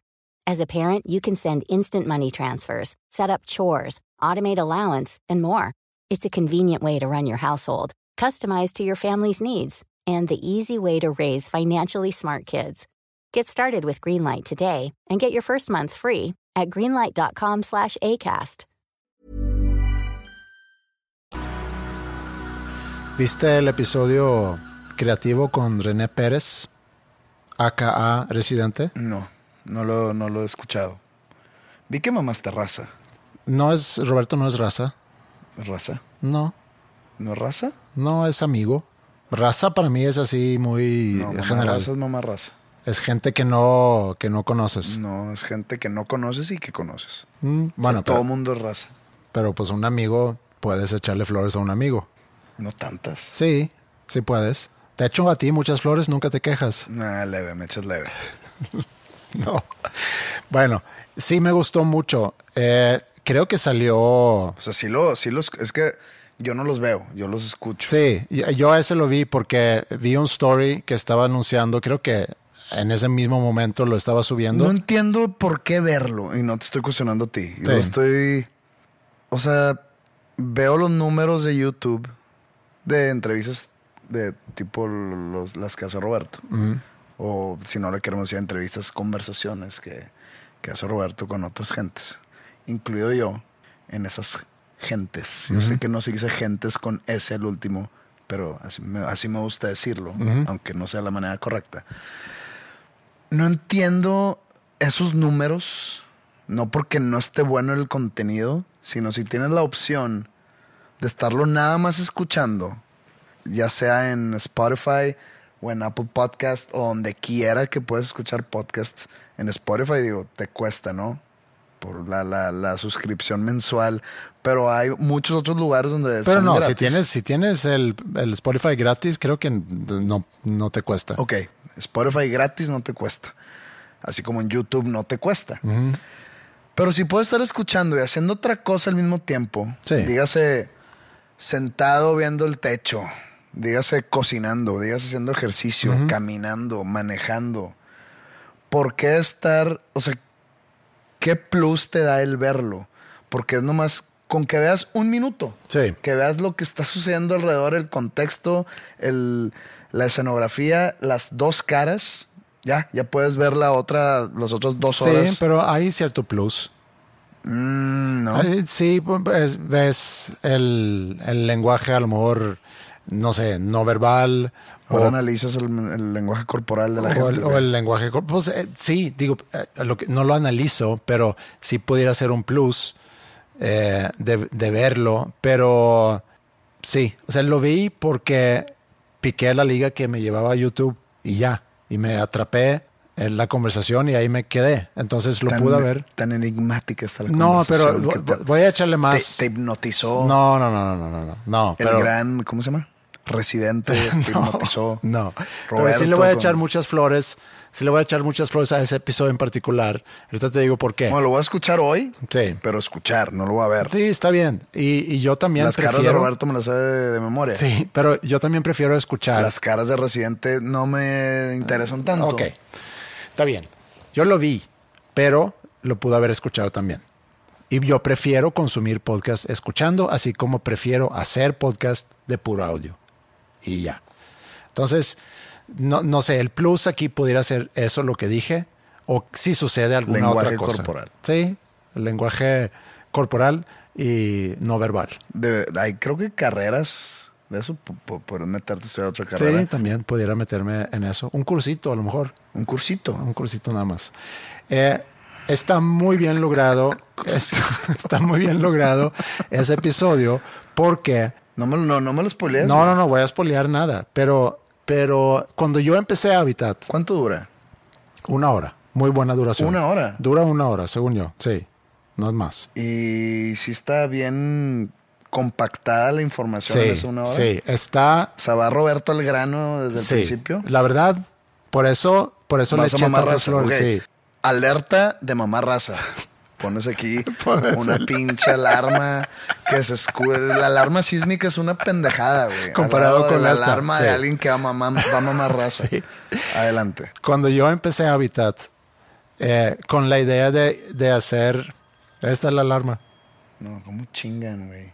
As a parent, you can send instant money transfers, set up chores, automate allowance, and more. It's a convenient way to run your household, customized to your family's needs, and the easy way to raise financially smart kids. Get started with Greenlight today and get your first month free at greenlight.com slash ACAST. ¿Viste el episodio creativo con René Pérez, aka Residente? No, no lo, no lo he escuchado. Vi que mamaste raza. No es, Roberto no es raza. ¿Raza? No. ¿No es raza? No, es amigo. Raza para mí es así muy no, mamá general. Raza es mamá raza. Es gente que no, que no conoces. No, es gente que no conoces y que conoces. Mm, bueno, que pero, todo mundo es raza. Pero pues un amigo, puedes echarle flores a un amigo. No tantas. Sí, sí puedes. Te echo a ti muchas flores, nunca te quejas. Nah, leve, me echas leve. [LAUGHS] [LAUGHS] no. Bueno, sí me gustó mucho. Eh, creo que salió. O sea, sí, lo, sí los. Es que Yo no los veo, yo los escucho. Sí, y- yo a ese lo vi porque vi un story que estaba anunciando, creo que en ese mismo momento lo estaba subiendo. No entiendo por qué verlo y no te estoy cuestionando a ti. Yo Sí. estoy. O sea, veo los números de YouTube de entrevistas de tipo los, las que hace Roberto. O si no le queremos decir entrevistas, conversaciones que, que hace Roberto con otras gentes, incluido yo en esas gentes. Yo sé que no se dice gentes con S al último, pero así me, así me gusta decirlo, aunque no sea la manera correcta. No entiendo esos números, no porque no esté bueno el contenido, sino si tienes la opción de estarlo nada más escuchando, ya sea en Spotify o en Apple Podcast o donde quiera que puedas escuchar podcasts. En Spotify, digo, te cuesta, ¿no? Por la, la, la suscripción mensual. Pero hay muchos otros lugares donde. Pero son no, si gratis. tienes, si tienes el, el Spotify gratis, creo que no, no te cuesta. Ok, Spotify gratis no te cuesta. Así como en YouTube no te cuesta. Pero si puedes estar escuchando y haciendo otra cosa al mismo tiempo, Sí. dígase sentado viendo el techo, dígase cocinando, dígase haciendo ejercicio, caminando, manejando. ¿Por qué estar, o sea, qué plus te da el verlo? Porque es nomás con que veas un minuto. Sí. Que veas lo que está sucediendo alrededor, el contexto, el, la escenografía, las dos caras. Ya, ya puedes ver la otra, las otras dos horas. Sí, pero hay cierto plus. Mm, no. Ay, Sí, pues, ves el, el lenguaje a lo mejor, no sé, no verbal. O- analizas el, el lenguaje corporal de la o gente. el, o el lenguaje. cor- Pues eh, sí, digo, eh, lo que, no lo analizo, pero sí pudiera ser un plus eh, de, de verlo. Pero sí, o sea, lo vi porque piqué la liga que me llevaba a YouTube y ya. Y me atrapé en la conversación y ahí me quedé. Entonces lo tan, pude ver. Tan enigmática está la No, pero conversación que vo- voy a echarle te, más. te hipnotizó. No, no, no, no, no, no, no. el pero, gran, ¿cómo se llama? Residente [LAUGHS] te hipnotizó. No, pero sí le voy a con- echar muchas flores. Sí le voy a echar muchas flores a ese episodio en particular. Ahorita te digo por qué. Bueno, lo voy a escuchar hoy, Sí. pero escuchar, no lo voy a ver. Sí, está bien. Y, y yo también Las caras de. Roberto me las sé de, de memoria. Sí, pero yo también prefiero escuchar. Las caras de Residente no me interesan tanto. Ok, está bien. Yo lo vi, pero lo pude haber escuchado también. Y yo prefiero consumir podcast escuchando, así como prefiero hacer podcast de puro audio. Y ya. Entonces, no, no sé, el plus aquí pudiera ser eso lo que dije, o si sucede alguna Lenguaje otra cosa. corporal. Sí, el lenguaje corporal y no verbal. De- hay creo que carreras de eso, po- po- por meterte a estudiar otra carrera. Sí, también pudiera meterme en eso. Un cursito a lo mejor. Un cursito. Un cursito nada más. Eh, está muy bien logrado. [LAUGHS] Está, está muy bien logrado ese episodio porque No me, no, no me lo spoilees. no, no, no voy a spoilear nada. Pero, pero cuando yo empecé Habitat, ¿Cuánto dura? una hora, muy buena duración. ¿Una hora? Dura una hora, según yo. Sí, no es más. Y si está bien compactada la información Sí, en esa una hora. sí, está. O sea, va Roberto al grano desde sí, el principio. La verdad, por eso, por eso le Vas a eché tantas flores. Sí. Alerta de mamá raza. Pones aquí [LAUGHS] una pinche alarma que se escude. La alarma sísmica es una pendejada, güey. Comparado con la esta, alarma de alguien que va a mamar, va a mamar raza. Sí. Adelante. cuando yo empecé Habitat, eh, con la idea de, de hacer. Esta es la alarma. No, ¿cómo chingan, güey?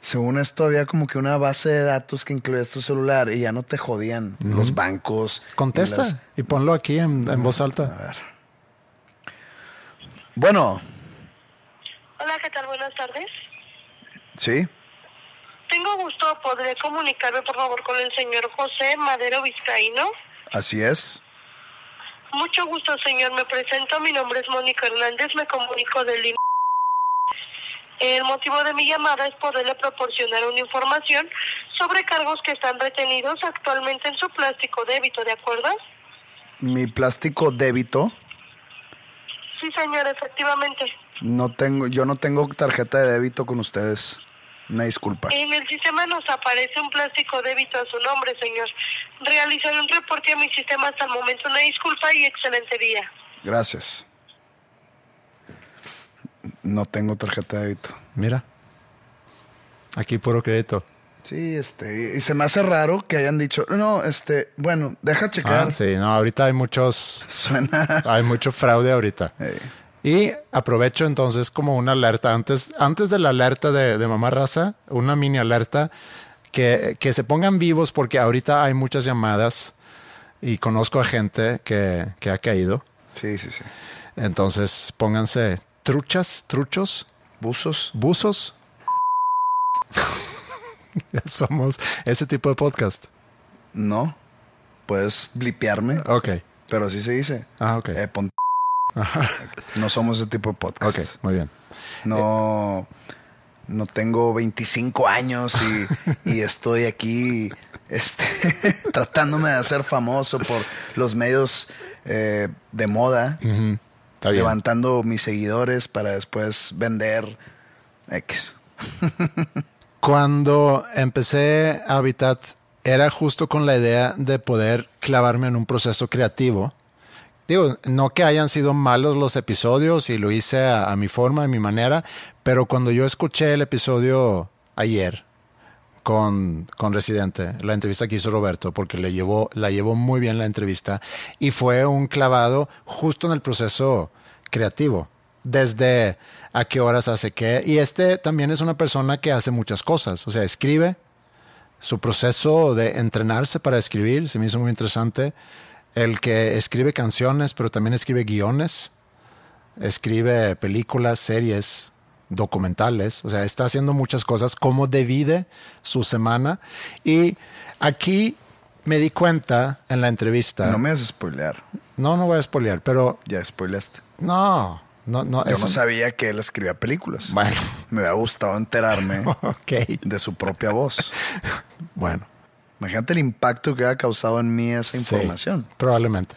Según esto, había como que una base de datos que incluía tu celular y ya no te jodían los bancos. y Contesta las- y ponlo aquí en, en voz alta. A ver. Bueno, Hola, ¿qué tal? Buenas tardes. sí. Tengo gusto, ¿podré comunicarme por favor con el señor José Madero Vizcaíno? Así es. Mucho gusto, señor. Me presento, mi nombre es Mónica Hernández, me comunico del El motivo de mi llamada es poderle proporcionar una información sobre cargos que están retenidos actualmente en su plástico débito, ¿de acuerdo? Mi plástico débito. Sí, señor, efectivamente. No tengo, yo no tengo tarjeta de débito con ustedes. Una disculpa. En el sistema nos aparece un plástico débito a su nombre, señor. Realizaré un reporte a mi sistema hasta el momento. Una disculpa y excelente día. Gracias. No tengo tarjeta de débito. Mira. Aquí puro crédito. Sí, este, y se me hace raro que hayan dicho, no, este, bueno, deja checar. Ah, sí, no, ahorita hay muchos, Suena. hay mucho fraude ahorita. Ey. Y aprovecho entonces como una alerta, antes, antes de la alerta de, de mamá raza, una mini alerta, que, que se pongan vivos porque ahorita hay muchas llamadas y conozco a gente que, que ha caído. Sí, sí, sí. Entonces pónganse truchas, truchos, Buzos. buzos. [LAUGHS] Somos ese tipo de podcast. No. Puedes blipearme, Ok. pero así se dice. Ah, ok. Eh, pon- [LAUGHS] No somos ese tipo de podcast. Ok, muy bien. No, no tengo 25 años y, [LAUGHS] y estoy aquí este, tratándome de hacer famoso por los medios eh, de moda, Está bien. levantando mis seguidores para después vender X. Cuando empecé Habitat, era justo con la idea de poder clavarme en un proceso creativo. Digo, no que hayan sido malos los episodios y lo hice a, mi forma, a mi manera, pero cuando yo escuché el episodio ayer con, con Residente, la entrevista que hizo Roberto, porque le llevó, la llevó muy bien la entrevista y fue un clavado justo en el proceso creativo, desde a qué horas hace qué. Y este también es una persona que hace muchas cosas, o sea, escribe, su proceso de entrenarse para escribir se me hizo muy interesante. El que escribe canciones, pero también escribe guiones, escribe películas, series, documentales, o sea, está haciendo muchas cosas, cómo divide su semana. Y aquí me di cuenta en la entrevista, No me hagas spoilear. no, no voy a spoilear, pero Ya spoileaste. no, no, no. Yo eso- no sabía que él escribía películas. Bueno, Me hubiera gustado enterarme [LAUGHS] de su propia voz. [LAUGHS] bueno. Imagínate el impacto que ha causado en mí esa Sí, información. probablemente.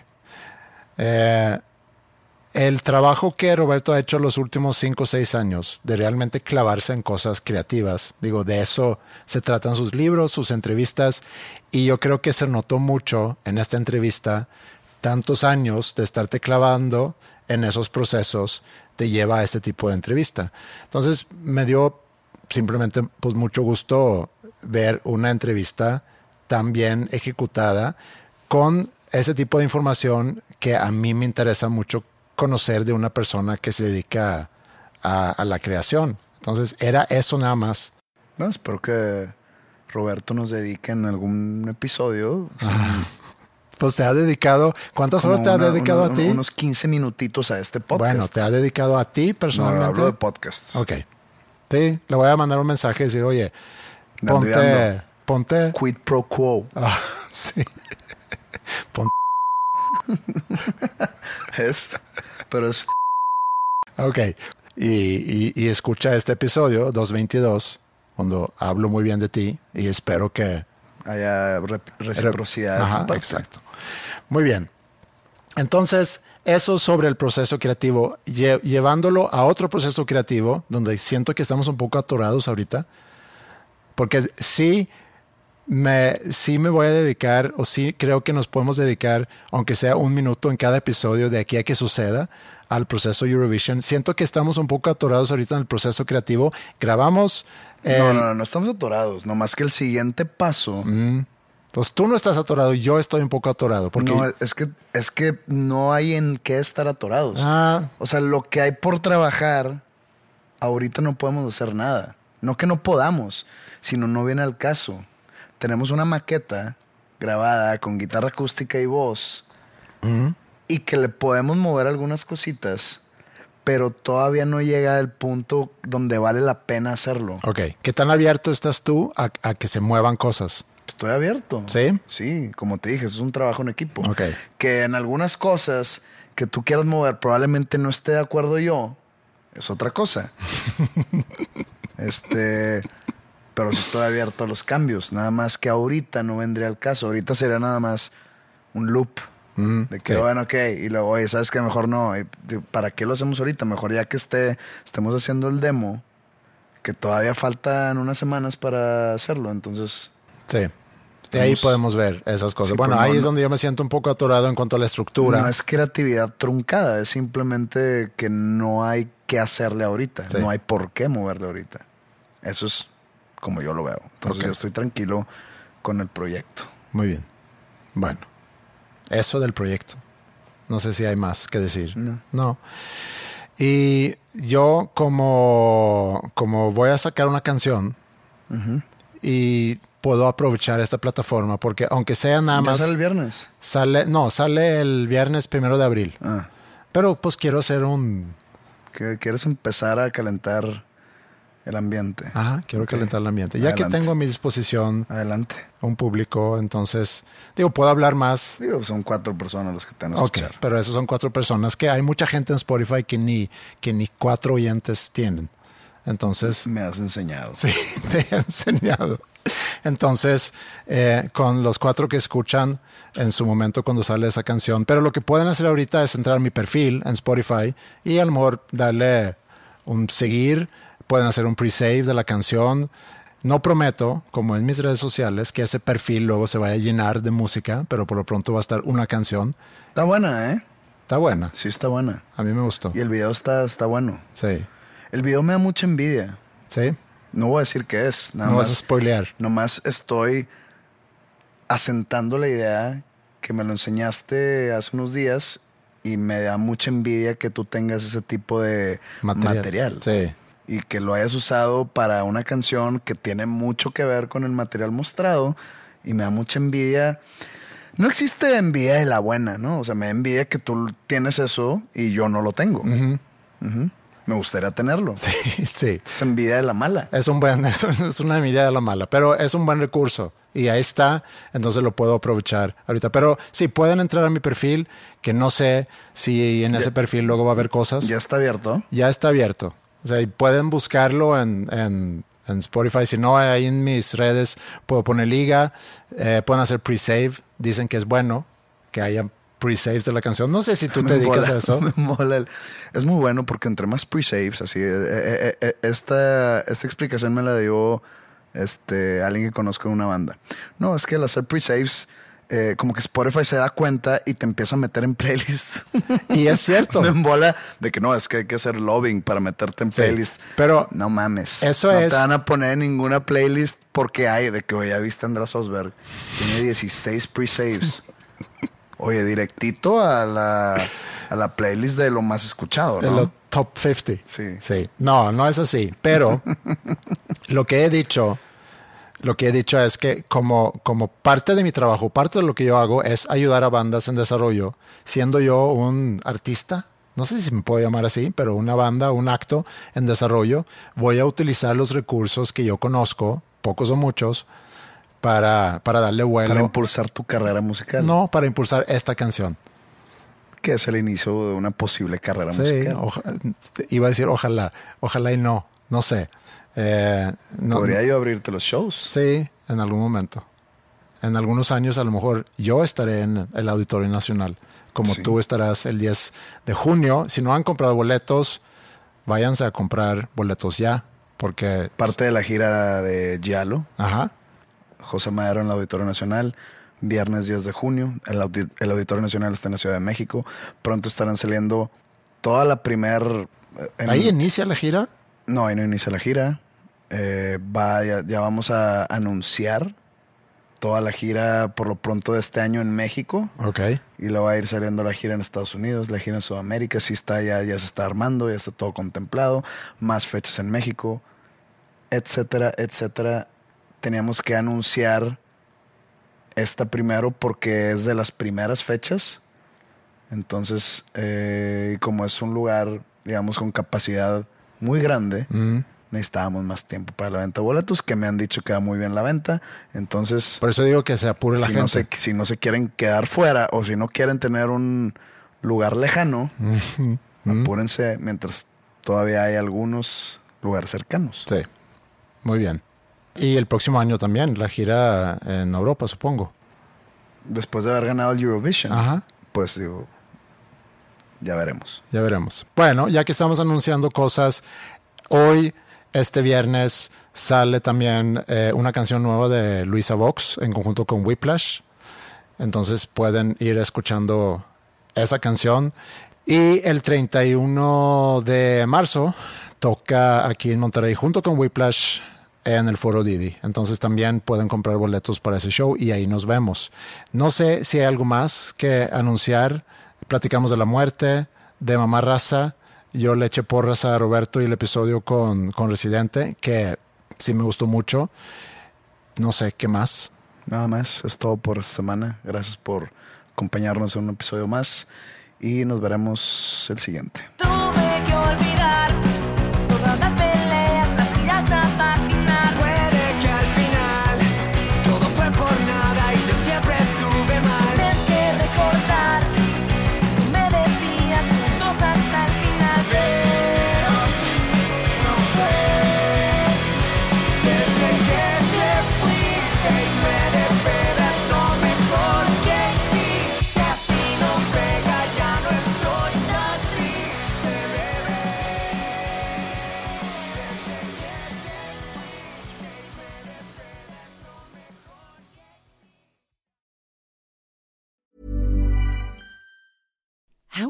Eh, el trabajo que Roberto ha hecho los últimos cinco o seis años de realmente clavarse en cosas creativas, digo, de eso se tratan sus libros, sus entrevistas, y yo creo que se notó mucho en esta entrevista, tantos años de estarte clavando en esos procesos te lleva a ese tipo de entrevista. Entonces me dio simplemente pues mucho gusto ver una entrevista tan bien ejecutada con ese tipo de información que a mí me interesa mucho conocer de una persona que se dedica a, a la creación. Entonces era eso nada más. Bueno, espero que Roberto nos dedique en algún episodio. Pues te ha dedicado, ¿cuántas como horas te ha una- dedicado una- a ti? Unos 15 minutitos a este podcast. bueno, te ha dedicado a ti No, personalmente. hablo de podcasts. Ok. Sí, le voy a mandar un mensaje y decir, oye, ponte, ponte. Quid pro quo. Ah, [LAUGHS] sí. Ponte. [LAUGHS] Es, pero es Ok. Y, y- y escucha este episodio 222, cuando hablo muy bien de ti y espero que haya re- reciprocidad. Ajá, exacto. Muy bien. Entonces, eso sobre el proceso creativo, lle- llevándolo a otro proceso creativo, donde siento que estamos un poco atorados ahorita, porque sí me, sí me voy a dedicar, o sí creo que nos podemos dedicar, aunque sea un minuto en cada episodio de aquí a que suceda, al proceso Eurovision. Siento que estamos un poco atorados ahorita en el proceso creativo. Grabamos... No, no, no, no estamos atorados. Nomás que el siguiente paso. Entonces tú no estás atorado, yo estoy un poco atorado. Porque, No, es que, es que no hay en qué estar atorados. Ah, O sea, lo que hay por trabajar, ahorita no podemos hacer nada. No que no podamos, sino no viene al caso. Tenemos una maqueta grabada con guitarra acústica y voz y que le podemos mover algunas cositas, pero todavía no llega al punto donde vale la pena hacerlo. ok. ¿Qué tan abierto estás tú a, a que se muevan cosas? Estoy abierto. ¿Sí? Sí, como te dije, es un trabajo en equipo. Ok. Que en algunas cosas que tú quieras mover probablemente no esté de acuerdo yo, es otra cosa. [LAUGHS] este, pero sí estoy abierto a los cambios. Nada más que ahorita no vendría al caso. Ahorita sería nada más un loop. de que, sí. bueno, ok. Y luego, oye, ¿sabes que Mejor no. De- ¿Para qué lo hacemos ahorita? Mejor ya que esté, estemos haciendo el demo, que todavía faltan unas semanas para hacerlo. Entonces, Sí. De ahí podemos ver esas cosas. Sí, bueno, pues no, ahí es donde yo me siento un poco atorado en cuanto a la estructura. No es creatividad truncada, es simplemente que no hay que hacerle ahorita. Sí. No hay por qué moverle ahorita. Eso es como yo lo veo. Entonces yo estoy tranquilo con el proyecto. Muy bien. Bueno, eso del proyecto. No sé si hay más que decir. No. Y yo como, como voy a sacar una canción y puedo aprovechar esta plataforma porque aunque sea nada ¿Ya más... sale el viernes? Sale, no, sale el viernes primero de abril. Ah, Pero pues quiero hacer un... que quieres empezar a calentar el ambiente. Ajá, quiero Ok. calentar el ambiente. Ya que tengo a mi disposición Adelante. un público, entonces, digo, puedo hablar más. Digo, son cuatro personas las que te van a Ok, escuchar. pero esas son cuatro personas que hay mucha gente en Spotify que ni, que ni cuatro oyentes tienen. Entonces, Me has enseñado. [LAUGHS] sí, te he enseñado. Entonces, eh, con los cuatro que escuchan en su momento cuando sale esa canción, pero lo que pueden hacer ahorita es entrar a mi perfil en Spotify y a lo mejor darle un seguir, pueden hacer un pre-save de la canción. No prometo, como en mis redes sociales, que ese perfil luego se vaya a llenar de música, pero por lo pronto va a estar una canción. Está buena, ¿eh? Está buena, Sí, está buena. a mí me gustó. Y el video está, está bueno. Sí, El video me da mucha envidia. sí, No voy a decir qué es. Nada no más, vas a spoilear. Nomás estoy asentando la idea que me lo enseñaste hace unos días y me da mucha envidia que tú tengas ese tipo de material. Sí. Y que lo hayas usado para una canción que tiene mucho que ver con el material mostrado. Y me da mucha envidia. No existe envidia de la buena, ¿no? O sea, me da envidia que tú tienes eso y yo no lo tengo. Me gustaría tenerlo. [LAUGHS] Sí, sí. Es envidia de la mala. Es un buen, [LAUGHS] es, es una medida de la mala, pero es un buen recurso y ahí está, entonces lo puedo aprovechar ahorita. Pero sí, pueden entrar a mi perfil, que no sé si en ese perfil luego va a haber cosas. Ya está abierto. Ya está abierto. O sea, y pueden buscarlo en, en, en Spotify. Si no, ahí en mis redes puedo poner liga, eh, pueden hacer pre-save. Dicen que es bueno que haya pre-saves de la canción. No sé si tú [LAUGHS] te Me dedicas mola, a eso. [LAUGHS] me mola el- Es muy bueno porque entre más pre-saves, así, eh, eh, eh, esta, esta explicación me la dio este, alguien que conozco de una banda. No, es que al hacer pre-saves, eh, como que Spotify se da cuenta y te empieza a meter en playlists. [LAUGHS] Y es cierto. me embola de que no, es que hay que hacer lobbying para meterte en Sí, playlist. pero no mames. eso no es- te van a poner en ninguna playlist porque hay de que, oye, ya viste a Andrés Osberg. Tiene 16 pre-saves. Oye, directito a la, a la playlist de lo más escuchado, de ¿no? los top 50. Sí. Sí. No, no es así. Pero [LAUGHS] lo que he dicho, lo que he dicho es que como, como parte de mi trabajo, parte de lo que yo hago es ayudar a bandas en desarrollo, siendo yo un artista. No sé si me puedo llamar así, pero una banda, un acto en desarrollo, voy a utilizar los recursos que yo conozco, pocos o muchos, para, para darle vuelo. Para impulsar tu carrera musical. no, para impulsar esta canción. Que es el inicio de una posible carrera Sí, musical. oja- iba a decir ojalá, ojalá y no, no sé. Eh, no- Podría yo abrirte los shows. Sí, en algún momento. En algunos años a lo mejor yo estaré en el Auditorio Nacional, como Sí. tú estarás el 10 de junio. Si no han comprado boletos, váyanse a comprar boletos ya, porque... Parte de la gira de Yalo, Ajá, José Madero en el Auditorio Nacional, viernes 10 de junio. El, el Auditorio Nacional está en la Ciudad de México. Pronto estarán saliendo toda la primer... eh, en- ahí inicia la gira. No, ahí no inicia la gira. Eh, va, ya, ya vamos a anunciar toda la gira por lo pronto de este año en México. Ok, Y luego va a ir saliendo la gira en Estados Unidos, la gira en Sudamérica. Sí está, ya, ya se está armando, ya está todo contemplado. Más fechas en México, etcétera, etcétera. Teníamos que anunciar esta primero porque es de las primeras fechas. Entonces, eh, como es un lugar, digamos, con capacidad muy grande, Mm. necesitábamos más tiempo para la venta de boletos, que me han dicho que va muy bien la venta. Entonces, por eso digo que se apure la si, gente. no se, si no se quieren quedar fuera o si no quieren tener un lugar lejano, apúrense mientras todavía hay algunos lugares cercanos. Sí, muy bien. Y el próximo año también, la gira en Europa, supongo. Después de haber ganado el Eurovision, Ajá. pues digo, ya veremos. Ya veremos. Bueno, ya que estamos anunciando cosas, hoy, este viernes, sale también eh, una canción nueva de Luisa Vox en conjunto con Whiplash. Entonces pueden ir escuchando esa canción. Y el 31 de marzo toca aquí en Monterrey junto con Whiplash en el foro Didi. Entonces también pueden comprar boletos para ese show y ahí nos vemos. No sé si hay algo más que anunciar. Platicamos de la muerte, de Mamá Raza. Yo le eché porras a Roberto y el episodio con, con Residente, que sí me gustó mucho. No sé, ¿qué más? Nada más, es todo por esta semana. Gracias por acompañarnos en un episodio más y nos veremos el siguiente.